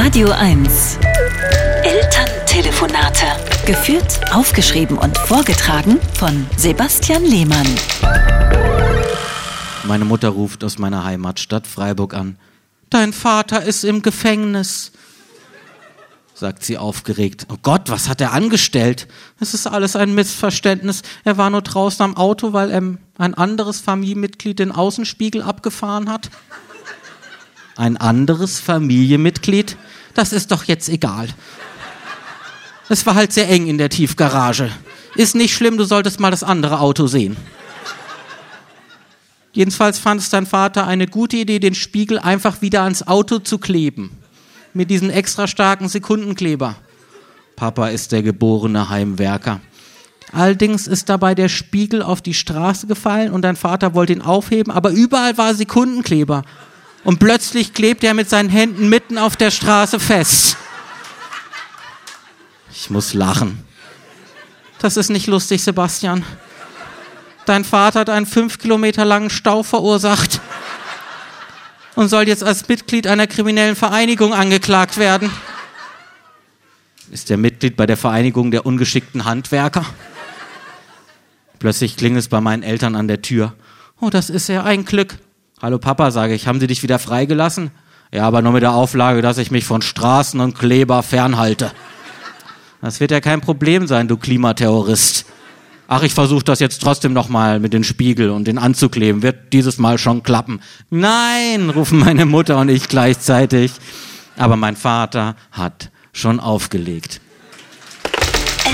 Radio 1. Elterntelefonate. Geführt, aufgeschrieben und vorgetragen von Sebastian Lehmann. Meine Mutter ruft aus meiner Heimatstadt Freiburg an. Dein Vater ist im Gefängnis, sagt sie aufgeregt. Oh Gott, was hat er angestellt? Es ist alles ein Missverständnis. Er war nur draußen am Auto, weil er ein anderes Familienmitglied den Außenspiegel abgefahren hat. Ein anderes Familienmitglied? Das ist doch jetzt egal. Es war halt sehr eng in der Tiefgarage. Ist nicht schlimm, du solltest mal das andere Auto sehen. Jedenfalls fand es dein Vater eine gute Idee, den Spiegel einfach wieder ans Auto zu kleben. Mit diesem extra starken Sekundenkleber. Papa ist der geborene Heimwerker. Allerdings ist dabei der Spiegel auf die Straße gefallen und dein Vater wollte ihn aufheben, aber überall war Sekundenkleber. Und plötzlich klebt er mit seinen Händen mitten auf der Straße fest. Ich muss lachen. Das ist nicht lustig, Sebastian. Dein Vater hat einen fünf Kilometer langen Stau verursacht und soll jetzt als Mitglied einer kriminellen Vereinigung angeklagt werden. Ist er Mitglied bei der Vereinigung der ungeschickten Handwerker? Plötzlich klingelt es bei meinen Eltern an der Tür. Oh, das ist ja ein Glück. Hallo Papa, sage ich, haben Sie dich wieder freigelassen? Ja, aber nur mit der Auflage, dass ich mich von Straßen und Kleber fernhalte. Das wird ja kein Problem sein, du Klimaterrorist. Ach, ich versuche das jetzt trotzdem nochmal mit dem Spiegel und den anzukleben. Wird dieses Mal schon klappen. Nein, rufen meine Mutter und ich gleichzeitig. Aber mein Vater hat schon aufgelegt.